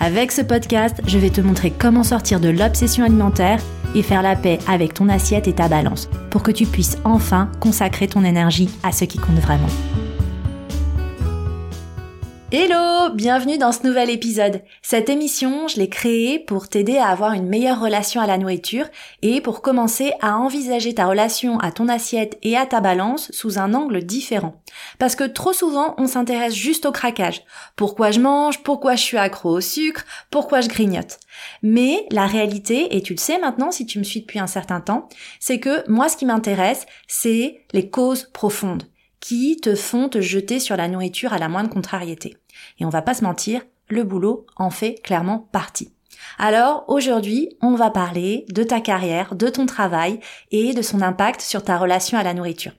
Avec ce podcast, je vais te montrer comment sortir de l'obsession alimentaire et faire la paix avec ton assiette et ta balance pour que tu puisses enfin consacrer ton énergie à ce qui compte vraiment. Hello, bienvenue dans ce nouvel épisode. Cette émission, je l'ai créée pour t'aider à avoir une meilleure relation à la nourriture et pour commencer à envisager ta relation à ton assiette et à ta balance sous un angle différent. Parce que trop souvent, on s'intéresse juste au craquage. Pourquoi je mange, pourquoi je suis accro au sucre, pourquoi je grignote. Mais la réalité, et tu le sais maintenant si tu me suis depuis un certain temps, c'est que moi ce qui m'intéresse, c'est les causes profondes qui te font te jeter sur la nourriture à la moindre contrariété. Et on va pas se mentir, le boulot en fait clairement partie. Alors aujourd'hui, on va parler de ta carrière, de ton travail et de son impact sur ta relation à la nourriture.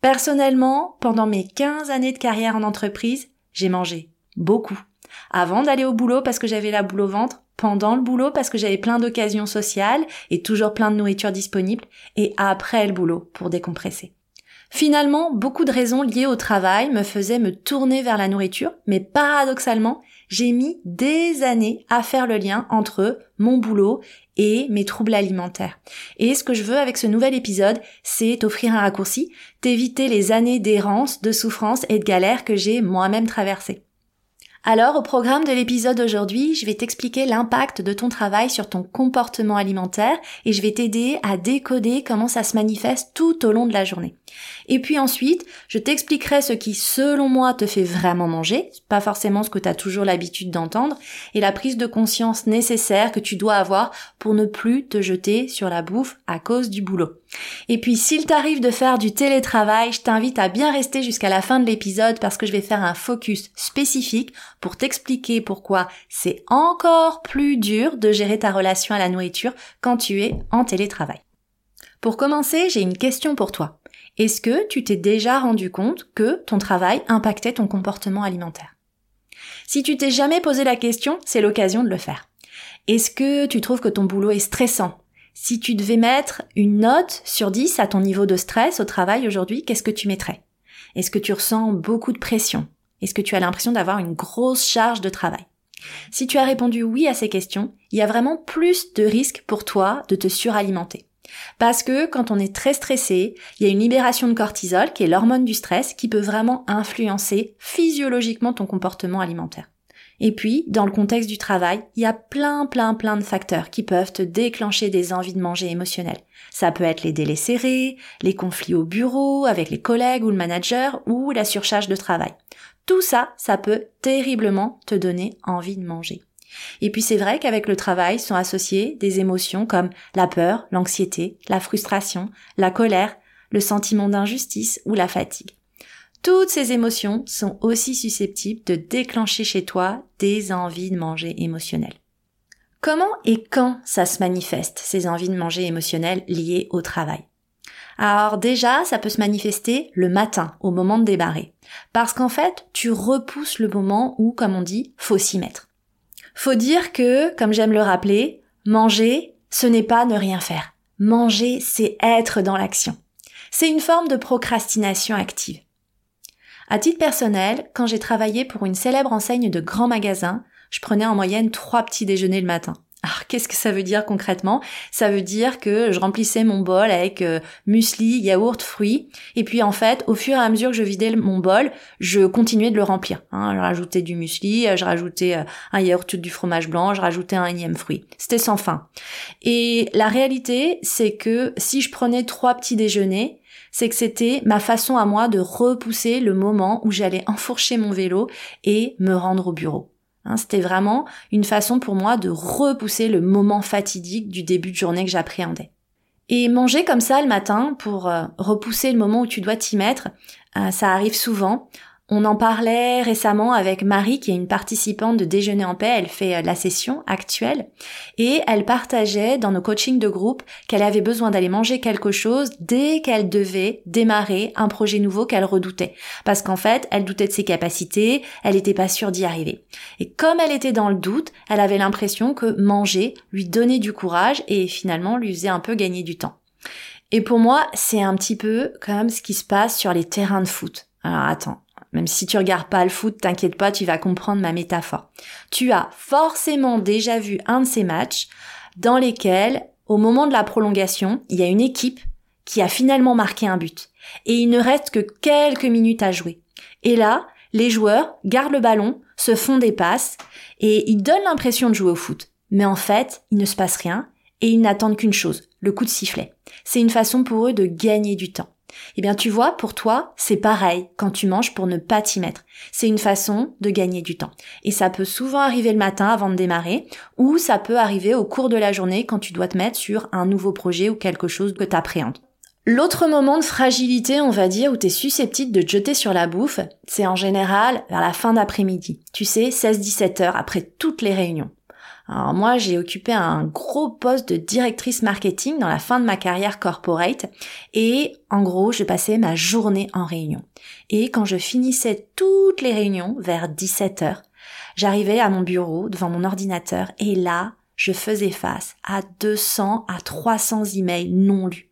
Personnellement, pendant mes 15 années de carrière en entreprise, j'ai mangé beaucoup. Avant d'aller au boulot parce que j'avais la boule au ventre, pendant le boulot parce que j'avais plein d'occasions sociales et toujours plein de nourriture disponible, et après le boulot pour décompresser. Finalement, beaucoup de raisons liées au travail me faisaient me tourner vers la nourriture, mais paradoxalement, j'ai mis des années à faire le lien entre mon boulot et mes troubles alimentaires. Et ce que je veux avec ce nouvel épisode, c'est t'offrir un raccourci, t'éviter les années d'errance, de souffrance et de galère que j'ai moi-même traversées. Alors, au programme de l'épisode d'aujourd'hui, je vais t'expliquer l'impact de ton travail sur ton comportement alimentaire et je vais t'aider à décoder comment ça se manifeste tout au long de la journée. Et puis ensuite, je t'expliquerai ce qui, selon moi, te fait vraiment manger, pas forcément ce que tu as toujours l'habitude d'entendre, et la prise de conscience nécessaire que tu dois avoir pour ne plus te jeter sur la bouffe à cause du boulot. Et puis, s'il t'arrive de faire du télétravail, je t'invite à bien rester jusqu'à la fin de l'épisode parce que je vais faire un focus spécifique pour t'expliquer pourquoi c'est encore plus dur de gérer ta relation à la nourriture quand tu es en télétravail. Pour commencer, j'ai une question pour toi. Est-ce que tu t'es déjà rendu compte que ton travail impactait ton comportement alimentaire? Si tu t'es jamais posé la question, c'est l'occasion de le faire. Est-ce que tu trouves que ton boulot est stressant? Si tu devais mettre une note sur 10 à ton niveau de stress au travail aujourd'hui, qu'est-ce que tu mettrais? Est-ce que tu ressens beaucoup de pression? Est-ce que tu as l'impression d'avoir une grosse charge de travail? Si tu as répondu oui à ces questions, il y a vraiment plus de risques pour toi de te suralimenter. Parce que quand on est très stressé, il y a une libération de cortisol, qui est l'hormone du stress, qui peut vraiment influencer physiologiquement ton comportement alimentaire. Et puis, dans le contexte du travail, il y a plein, plein, plein de facteurs qui peuvent te déclencher des envies de manger émotionnelles. Ça peut être les délais serrés, les conflits au bureau, avec les collègues ou le manager, ou la surcharge de travail. Tout ça, ça peut terriblement te donner envie de manger. Et puis c'est vrai qu'avec le travail sont associées des émotions comme la peur, l'anxiété, la frustration, la colère, le sentiment d'injustice ou la fatigue. Toutes ces émotions sont aussi susceptibles de déclencher chez toi des envies de manger émotionnelles. Comment et quand ça se manifeste, ces envies de manger émotionnelles liées au travail? Alors déjà, ça peut se manifester le matin, au moment de débarrer. Parce qu'en fait, tu repousses le moment où, comme on dit, faut s'y mettre. Faut dire que, comme j'aime le rappeler, manger, ce n'est pas ne rien faire. Manger, c'est être dans l'action. C'est une forme de procrastination active. À titre personnel, quand j'ai travaillé pour une célèbre enseigne de grands magasins, je prenais en moyenne trois petits déjeuners le matin. Alors qu'est-ce que ça veut dire concrètement? Ça veut dire que je remplissais mon bol avec euh, muesli, yaourt, fruits, et puis en fait, au fur et à mesure que je vidais mon bol, je continuais de le remplir. Hein. Je rajoutais du muesli, euh, je rajoutais euh, un yaourt du fromage blanc, je rajoutais un énième fruit. C'était sans fin. Et la réalité, c'est que si je prenais trois petits déjeuners, c'est que c'était ma façon à moi de repousser le moment où j'allais enfourcher mon vélo et me rendre au bureau. Hein, c'était vraiment une façon pour moi de repousser le moment fatidique du début de journée que j'appréhendais. Et manger comme ça le matin pour euh, repousser le moment où tu dois t'y mettre, euh, ça arrive souvent On en parlait récemment avec Marie, qui est une participante de Déjeuner en paix. Elle fait euh, la session actuelle. Et elle partageait dans nos coachings de groupe qu'elle avait besoin d'aller manger quelque chose dès qu'elle devait démarrer un projet nouveau qu'elle redoutait. Parce qu'en fait, elle doutait de ses capacités, elle n'était pas sûre d'y arriver. Et comme elle était dans le doute, elle avait l'impression que manger lui donnait du courage et finalement lui faisait un peu gagner du temps. Et pour moi, c'est un petit peu comme ce qui se passe sur les terrains de foot. Alors attends, même si tu regardes pas le foot, t'inquiète pas, tu vas comprendre ma métaphore. Tu as forcément déjà vu un de ces matchs dans lesquels, au moment de la prolongation, il y a une équipe qui a finalement marqué un but. Et il ne reste que quelques minutes à jouer. Et là, les joueurs gardent le ballon, se font des passes, et ils donnent l'impression de jouer au foot. Mais en fait, il ne se passe rien, et ils n'attendent qu'une chose, le coup de sifflet. C'est une façon pour eux de gagner du temps. Eh bien, tu vois, pour toi, c'est pareil quand tu manges pour ne pas t'y mettre. C'est une façon de gagner du temps. Et ça peut souvent arriver le matin avant de démarrer, ou ça peut arriver au cours de la journée quand tu dois te mettre sur un nouveau projet ou quelque chose que t'appréhendes. L'autre moment de fragilité, on va dire, où tu es susceptible de te jeter sur la bouffe, c'est en général vers la fin d'après-midi. Tu sais, 16-17 heures après toutes les réunions. Alors moi, j'ai occupé un gros poste de directrice marketing dans la fin de ma carrière corporate et en gros, je passais ma journée en réunion. Et quand je finissais toutes les réunions vers 17 heures, j'arrivais à mon bureau devant mon ordinateur et là, je faisais face à 200 à 300 emails non lus.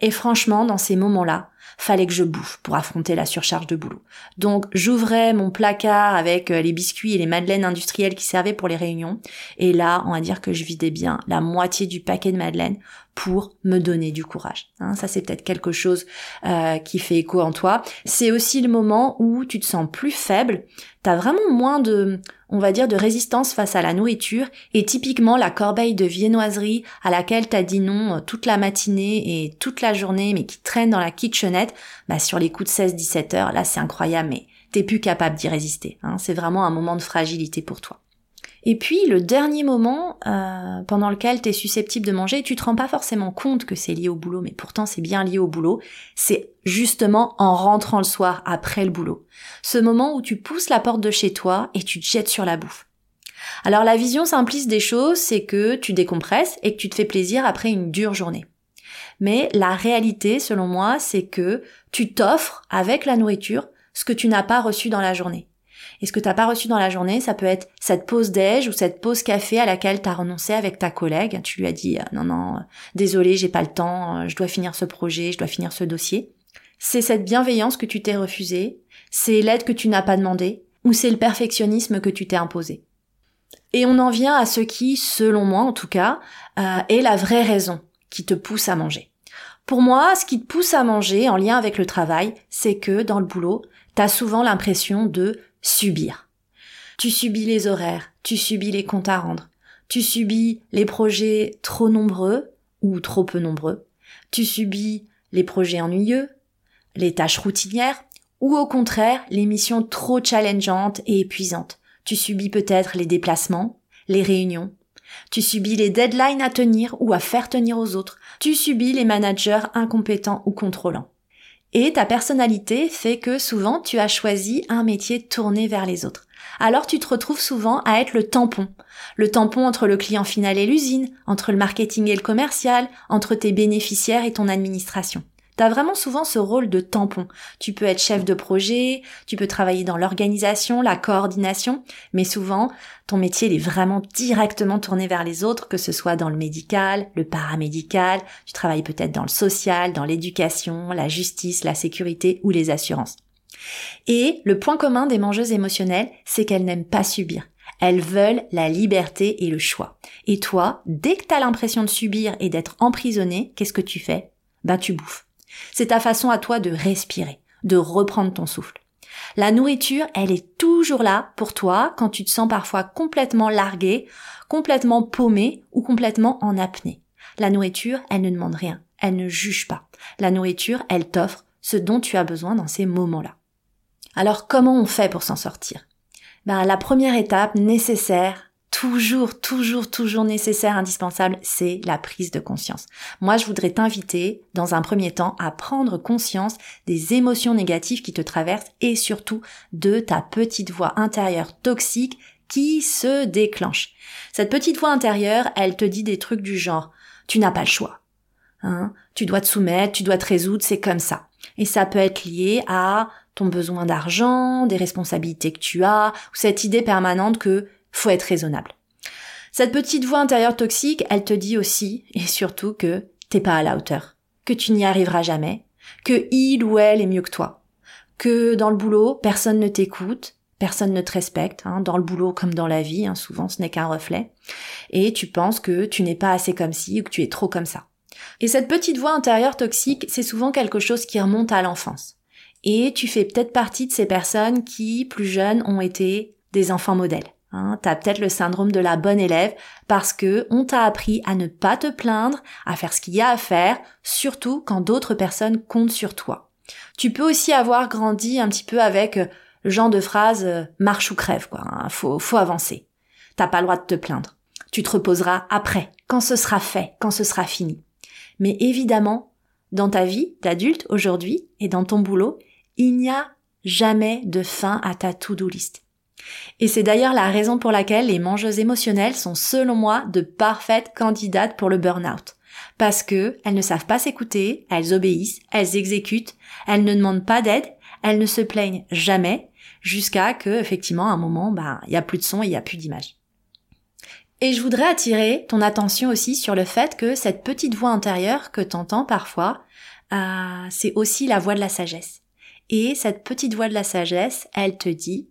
Et franchement, dans ces moments-là, fallait que je bouffe pour affronter la surcharge de boulot. Donc j'ouvrais mon placard avec euh, les biscuits et les madeleines industrielles qui servaient pour les réunions, et là on va dire que je vidais bien la moitié du paquet de madeleines pour me donner du courage. Hein, ça c'est peut-être quelque chose euh, qui fait écho en toi. C'est aussi le moment où tu te sens plus faible, t'as vraiment moins de, on va dire, de résistance face à la nourriture, et typiquement la corbeille de viennoiserie à laquelle t'as dit non euh, toute la matinée et toute la journée, mais qui traîne dans la kitchenette, bah sur les coups de 16-17 heures, là c'est incroyable, mais t'es plus capable d'y résister. Hein, c'est vraiment un moment de fragilité pour toi. Et puis le dernier moment euh, pendant lequel tu es susceptible de manger, tu te rends pas forcément compte que c'est lié au boulot, mais pourtant c'est bien lié au boulot, c'est justement en rentrant le soir après le boulot. Ce moment où tu pousses la porte de chez toi et tu te jettes sur la bouffe. Alors la vision simpliste des choses, c'est que tu décompresses et que tu te fais plaisir après une dure journée. Mais la réalité, selon moi, c'est que tu t'offres avec la nourriture ce que tu n'as pas reçu dans la journée. Et ce que t'as pas reçu dans la journée, ça peut être cette pause déj ou cette pause café à laquelle t'as renoncé avec ta collègue. Tu lui as dit euh, non non, euh, désolé, j'ai pas le temps, euh, je dois finir ce projet, je dois finir ce dossier. C'est cette bienveillance que tu t'es refusée, c'est l'aide que tu n'as pas demandé, ou c'est le perfectionnisme que tu t'es imposé? Et on en vient à ce qui, selon moi en tout cas, est la vraie raison qui te pousse à manger. Pour moi, ce qui te pousse à manger en lien avec le travail, c'est que dans le boulot, t'as souvent l'impression de subir. Tu subis les horaires, tu subis les comptes à rendre, tu subis les projets trop nombreux ou trop peu nombreux, tu subis les projets ennuyeux, les tâches routinières, ou au contraire les missions trop challengeantes et épuisantes. Tu subis peut-être les déplacements, les réunions, tu subis les deadlines à tenir ou à faire tenir aux autres, tu subis les managers incompétents ou contrôlants. Et ta personnalité fait que souvent tu as choisi un métier tourné vers les autres. Alors tu te retrouves souvent à être le tampon. Le tampon entre le client final et l'usine, entre le marketing et le commercial, entre tes bénéficiaires et ton administration. T'as vraiment souvent ce rôle de tampon. Tu peux être chef de projet, tu peux travailler dans l'organisation, la coordination, mais souvent, ton métier est vraiment directement tourné vers les autres, que ce soit dans le médical, le paramédical, tu travailles peut-être dans le social, dans l'éducation, la justice, la sécurité ou les assurances. Et le point commun des mangeuses émotionnelles, c'est qu'elles n'aiment pas subir. Elles veulent la liberté et le choix. Et toi, dès que t'as l'impression de subir et d'être emprisonné, qu'est-ce que tu fais? Ben tu bouffes. C'est ta façon à toi de respirer, de reprendre ton souffle. La nourriture, elle est toujours là pour toi quand tu te sens parfois complètement largué, complètement paumé ou complètement en apnée. La nourriture, elle ne demande rien, elle ne juge pas. La nourriture, elle t'offre ce dont tu as besoin dans ces moments-là. Alors comment on fait pour s'en sortir? Ben, La première étape nécessaire, toujours, toujours, toujours nécessaire, indispensable, c'est la prise de conscience. Moi, je voudrais t'inviter, dans un premier temps, à prendre conscience des émotions négatives qui te traversent et surtout de ta petite voix intérieure toxique qui se déclenche. Cette petite voix intérieure, elle te dit des trucs du genre, tu n'as pas le choix. Hein, tu dois te soumettre, tu dois te résoudre, c'est comme ça. Et ça peut être lié à ton besoin d'argent, des responsabilités que tu as, ou cette idée permanente que faut être raisonnable. Cette petite voix intérieure toxique, elle te dit aussi et surtout que t'es pas à la hauteur, que tu n'y arriveras jamais, que il ou elle est mieux que toi, que dans le boulot, personne ne t'écoute, personne ne te respecte, hein, dans le boulot comme dans la vie, hein, souvent ce n'est qu'un reflet, et tu penses que tu n'es pas assez comme ci ou que tu es trop comme ça. Et cette petite voix intérieure toxique, c'est souvent quelque chose qui remonte à l'enfance. Et tu fais peut-être partie de ces personnes qui, plus jeunes, ont été des enfants modèles. Hein, t'as peut-être le syndrome de la bonne élève parce que on t'a appris à ne pas te plaindre, à faire ce qu'il y a à faire, surtout quand d'autres personnes comptent sur toi. Tu peux aussi avoir grandi un petit peu avec euh, le genre de phrase euh, marche ou crève quoi. Hein, faut faut avancer. T'as pas le droit de te plaindre. Tu te reposeras après, quand ce sera fait, quand ce sera fini. Mais évidemment, dans ta vie d'adulte aujourd'hui et dans ton boulot, il n'y a jamais de fin à ta to-do list. Et c'est d'ailleurs la raison pour laquelle les mangeuses émotionnelles sont selon moi de parfaites candidates pour le burn-out. Parce que elles ne savent pas s'écouter, elles obéissent, elles exécutent, elles ne demandent pas d'aide, elles ne se plaignent jamais, jusqu'à que, effectivement, à un moment, bah, il y a plus de son et il y a plus d'image. Et je voudrais attirer ton attention aussi sur le fait que cette petite voix intérieure que t'entends parfois, euh, c'est aussi la voix de la sagesse. Et cette petite voix de la sagesse, elle te dit,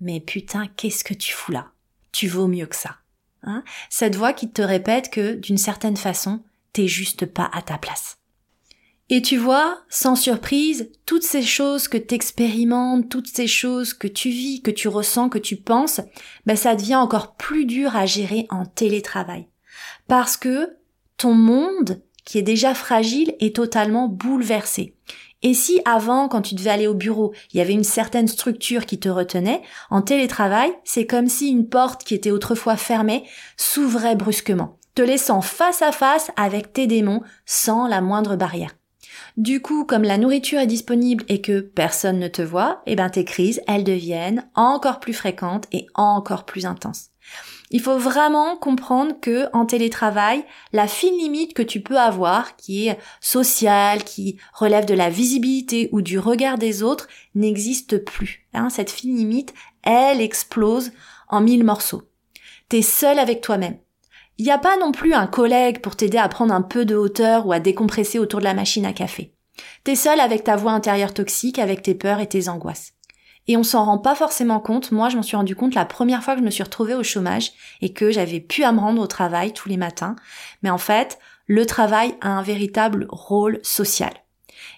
mais putain, qu'est-ce que tu fous là? Tu vaux mieux que ça. Hein? Cette voix qui te répète que, d'une certaine façon, t'es juste pas à ta place. Et tu vois, sans surprise, toutes ces choses que t'expérimentes, toutes ces choses que tu vis, que tu ressens, que tu penses, ben ça devient encore plus dur à gérer en télétravail. Parce que ton monde, qui est déjà fragile, est totalement bouleversé. Et si avant, quand tu devais aller au bureau, il y avait une certaine structure qui te retenait, en télétravail, c'est comme si une porte qui était autrefois fermée s'ouvrait brusquement, te laissant face à face avec tes démons sans la moindre barrière. Du coup, comme la nourriture est disponible et que personne ne te voit, eh ben tes crises, elles deviennent encore plus fréquentes et encore plus intenses. Il faut vraiment comprendre que en télétravail, la fine limite que tu peux avoir, qui est sociale, qui relève de la visibilité ou du regard des autres, n'existe plus. Hein, cette fine limite, elle explose en mille morceaux. T'es seul avec toi-même. Il n'y a pas non plus un collègue pour t'aider à prendre un peu de hauteur ou à décompresser autour de la machine à café. T'es seul avec ta voix intérieure toxique, avec tes peurs et tes angoisses. Et on s'en rend pas forcément compte. Moi, je m'en suis rendu compte la première fois que je me suis retrouvée au chômage et que j'avais pu à me rendre au travail tous les matins. Mais en fait, le travail a un véritable rôle social.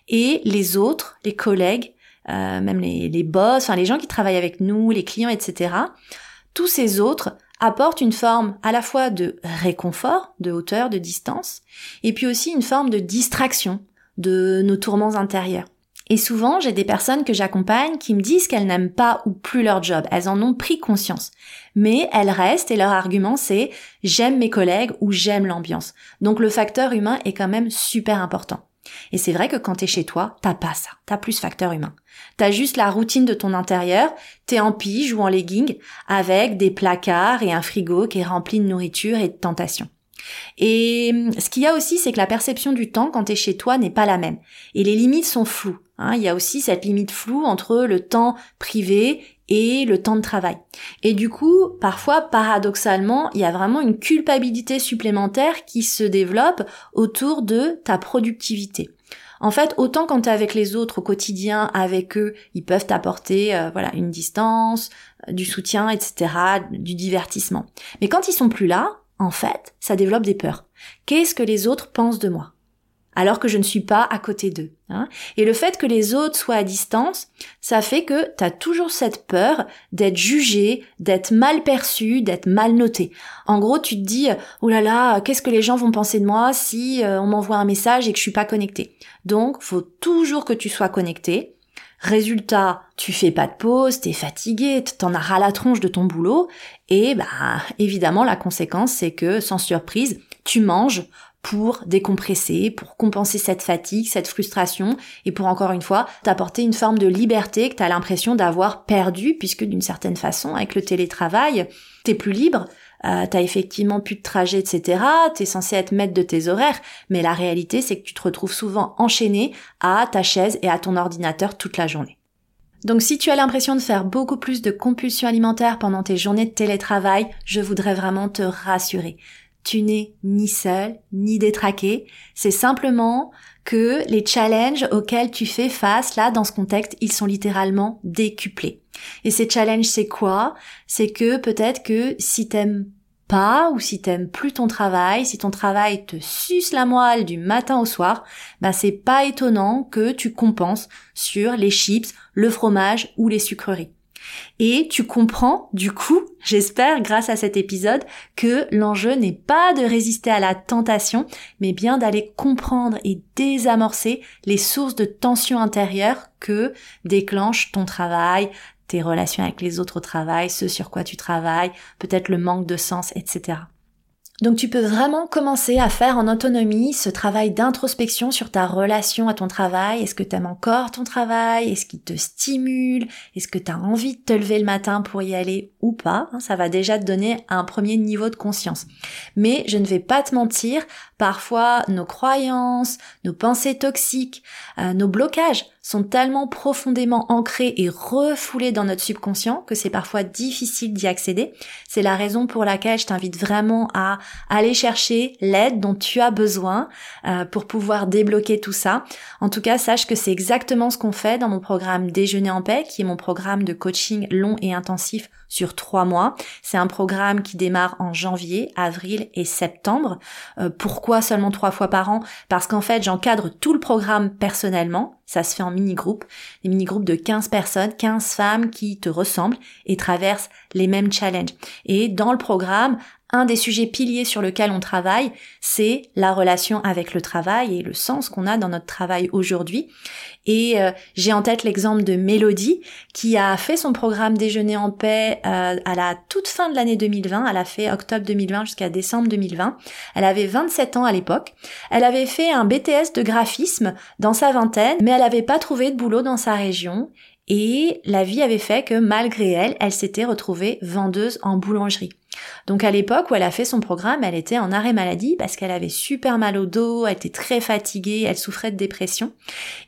Et les autres, les collègues, euh, même les, les boss, enfin les gens qui travaillent avec nous, les clients, etc., tous ces autres apporte une forme à la fois de réconfort, de hauteur, de distance, et puis aussi une forme de distraction de nos tourments intérieurs. Et souvent, j'ai des personnes que j'accompagne qui me disent qu'elles n'aiment pas ou plus leur job. Elles en ont pris conscience. Mais elles restent et leur argument c'est j'aime mes collègues ou j'aime l'ambiance. Donc le facteur humain est quand même super important. Et c'est vrai que quand t'es chez toi, t'as pas ça. T'as plus facteur humain. T'as juste la routine de ton intérieur. T'es en pige ou en legging avec des placards et un frigo qui est rempli de nourriture et de tentations. Et hum, ce qu'il y a aussi, c'est que la perception du temps quand t'es chez toi n'est pas la même. Et les limites sont floues. Hein. Il y a aussi cette limite floue entre le temps privé et le temps de travail. Et du coup, parfois, paradoxalement, il y a vraiment une culpabilité supplémentaire qui se développe autour de ta productivité. En fait, autant quand tu es avec les autres au quotidien, avec eux, ils peuvent t'apporter euh, voilà une distance, euh, du soutien, etc., du divertissement. Mais quand ils sont plus là, en fait, ça développe des peurs. Qu'est-ce que les autres pensent de moi? Alors que je ne suis pas à côté d'eux. Hein. Et le fait que les autres soient à distance, ça fait que tu toujours cette peur d'être jugé, d'être mal perçu, d'être mal noté. En gros, tu te dis oh là là, qu'est-ce que les gens vont penser de moi si euh, on m'envoie un message et que je suis pas connecté. Donc, faut toujours que tu sois connecté. Résultat, tu fais pas de pause, t'es fatigué, t'en as ras la tronche de ton boulot, et bah évidemment la conséquence c'est que sans surprise, tu manges pour décompresser, pour compenser cette fatigue, cette frustration, et pour encore une fois t'apporter une forme de liberté que t'as l'impression d'avoir perdu, puisque d'une certaine façon, avec le télétravail, t'es plus libre, euh, t'as effectivement plus de trajet, etc. T'es censé être maître de tes horaires, mais la réalité c'est que tu te retrouves souvent enchaîné à ta chaise et à ton ordinateur toute la journée. Donc si tu as l'impression de faire beaucoup plus de compulsions alimentaires pendant tes journées de télétravail, je voudrais vraiment te rassurer. Tu n'es ni seul, ni détraqué. C'est simplement que les challenges auxquels tu fais face, là, dans ce contexte, ils sont littéralement décuplés. Et ces challenges, c'est quoi? C'est que peut-être que si t'aimes pas ou si t'aimes plus ton travail, si ton travail te suce la moelle du matin au soir, bah c'est pas étonnant que tu compenses sur les chips, le fromage ou les sucreries. Et tu comprends, du coup, j'espère, grâce à cet épisode, que l'enjeu n'est pas de résister à la tentation, mais bien d'aller comprendre et désamorcer les sources de tension intérieure que déclenche ton travail, tes relations avec les autres au travail, ce sur quoi tu travailles, peut-être le manque de sens, etc. Donc tu peux vraiment commencer à faire en autonomie ce travail d'introspection sur ta relation à ton travail. Est-ce que tu aimes encore ton travail? Est-ce qu'il te stimule? Est-ce que tu as envie de te lever le matin pour y aller ou pas? Ça va déjà te donner un premier niveau de conscience. Mais je ne vais pas te mentir, parfois nos croyances, nos pensées toxiques, euh, nos blocages sont tellement profondément ancrés et refoulés dans notre subconscient que c'est parfois difficile d'y accéder. C'est la raison pour laquelle je t'invite vraiment à aller chercher l'aide dont tu as besoin euh, pour pouvoir débloquer tout ça. En tout cas, sache que c'est exactement ce qu'on fait dans mon programme Déjeuner en paix, qui est mon programme de coaching long et intensif sur trois mois. C'est un programme qui démarre en janvier, avril et septembre. Euh, pourquoi seulement trois fois par an? Parce qu'en fait, j'encadre tout le programme personnellement. Ça se fait en mini-groupes, des mini-groupes de 15 personnes, 15 femmes qui te ressemblent et traversent les mêmes challenges. Et dans le programme, un des sujets piliers sur lequel on travaille, c'est la relation avec le travail et le sens qu'on a dans notre travail aujourd'hui. Et euh, j'ai en tête l'exemple de Mélodie qui a fait son programme Déjeuner en paix euh, à la toute fin de l'année 2020. Elle a fait octobre 2020 jusqu'à décembre 2020. Elle avait 27 ans à l'époque. Elle avait fait un BTS de graphisme dans sa vingtaine, mais elle n'avait pas trouvé de boulot dans sa région. Et la vie avait fait que malgré elle, elle s'était retrouvée vendeuse en boulangerie. Donc à l'époque où elle a fait son programme, elle était en arrêt maladie parce qu'elle avait super mal au dos, elle était très fatiguée, elle souffrait de dépression.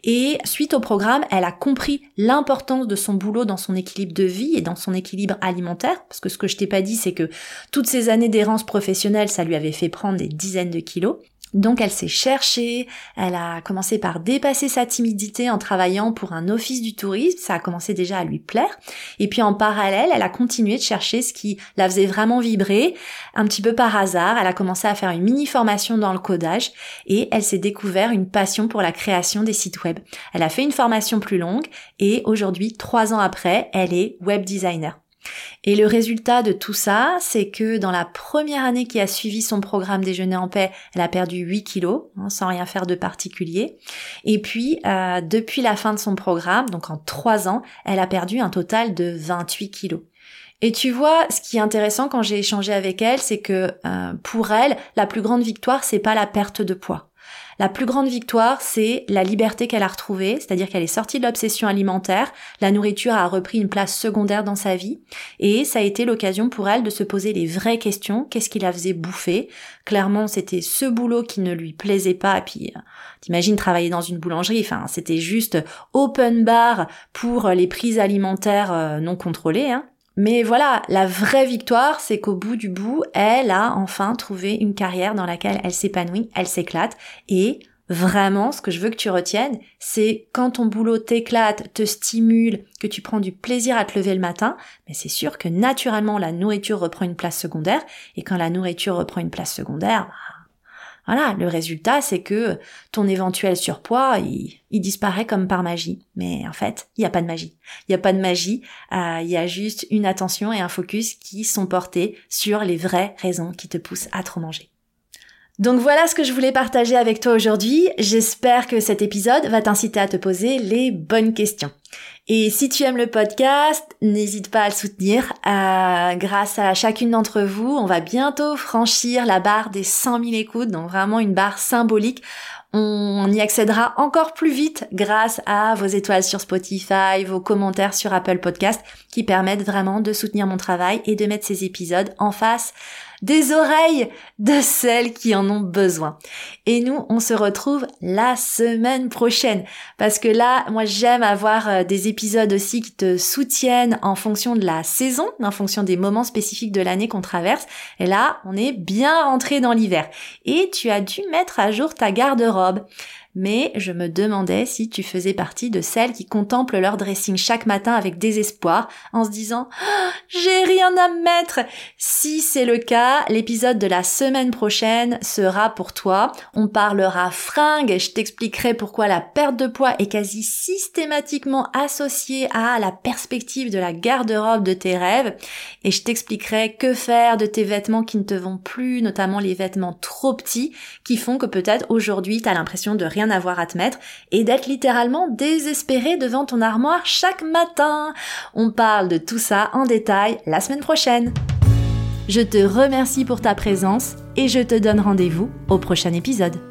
Et suite au programme, elle a compris l'importance de son boulot dans son équilibre de vie et dans son équilibre alimentaire. Parce que ce que je t'ai pas dit, c'est que toutes ces années d'errance professionnelle, ça lui avait fait prendre des dizaines de kilos. Donc elle s'est cherchée, elle a commencé par dépasser sa timidité en travaillant pour un office du tourisme, ça a commencé déjà à lui plaire, et puis en parallèle, elle a continué de chercher ce qui la faisait vraiment vibrer, un petit peu par hasard, elle a commencé à faire une mini formation dans le codage, et elle s'est découvert une passion pour la création des sites web. Elle a fait une formation plus longue, et aujourd'hui, trois ans après, elle est web designer. Et le résultat de tout ça, c'est que dans la première année qui a suivi son programme Déjeuner en paix, elle a perdu 8 kilos, hein, sans rien faire de particulier. Et puis, euh, depuis la fin de son programme, donc en 3 ans, elle a perdu un total de 28 kilos. Et tu vois, ce qui est intéressant quand j'ai échangé avec elle, c'est que euh, pour elle, la plus grande victoire, c'est pas la perte de poids. La plus grande victoire, c'est la liberté qu'elle a retrouvée, c'est-à-dire qu'elle est sortie de l'obsession alimentaire, la nourriture a repris une place secondaire dans sa vie, et ça a été l'occasion pour elle de se poser les vraies questions, qu'est-ce qui la faisait bouffer? Clairement, c'était ce boulot qui ne lui plaisait pas, et puis euh, t'imagines travailler dans une boulangerie, enfin c'était juste open bar pour les prises alimentaires euh, non contrôlées, hein. Mais voilà, la vraie victoire, c'est qu'au bout du bout, elle a enfin trouvé une carrière dans laquelle elle s'épanouit, elle s'éclate. Et vraiment, ce que je veux que tu retiennes, c'est quand ton boulot t'éclate, te stimule, que tu prends du plaisir à te lever le matin, mais c'est sûr que naturellement la nourriture reprend une place secondaire. Et quand la nourriture reprend une place secondaire, voilà, le résultat, c'est que ton éventuel surpoids, il, disparaît comme par magie. Mais en fait, il n'y a pas de magie. Il n'y a pas de magie, euh, il y a juste une attention et un focus qui sont portés sur les vraies raisons qui te poussent à trop manger. Donc voilà ce que je voulais partager avec toi aujourd'hui. J'espère que cet épisode va t'inciter à te poser les bonnes questions. Et si tu aimes le podcast, n'hésite pas à le soutenir. Grâce à chacune d'entre vous, on va bientôt franchir la barre des 100 000 écoutes, donc vraiment une barre symbolique. On y accédera encore plus vite grâce à vos étoiles sur Spotify, vos commentaires sur Apple Podcast qui permettent vraiment de soutenir mon travail et de mettre ces épisodes en face des oreilles de celles qui en ont besoin. Et nous, on se retrouve la semaine prochaine parce que là, moi, j'aime avoir euh, des épisodes aussi qui te soutiennent en fonction de la saison, en fonction des moments spécifiques de l'année qu'on traverse. Et là, on est bien rentré dans l'hiver. Et tu as dû mettre à jour ta garde-robe mais je me demandais si tu faisais partie de celles qui contemplent leur dressing chaque matin avec désespoir en se disant ah, j'ai rien à mettre. Si c'est le cas, l'épisode de la semaine prochaine sera pour toi. On parlera fringues et je t'expliquerai pourquoi la perte de poids est quasi systématiquement associée à la perspective de la garde-robe de tes rêves et je t'expliquerai que faire de tes vêtements qui ne te vont plus, notamment les vêtements trop petits qui font que peut-être aujourd'hui tu as l'impression de avoir à te mettre et d'être littéralement désespéré devant ton armoire chaque matin. On parle de tout ça en détail la semaine prochaine. Je te remercie pour ta présence et je te donne rendez-vous au prochain épisode.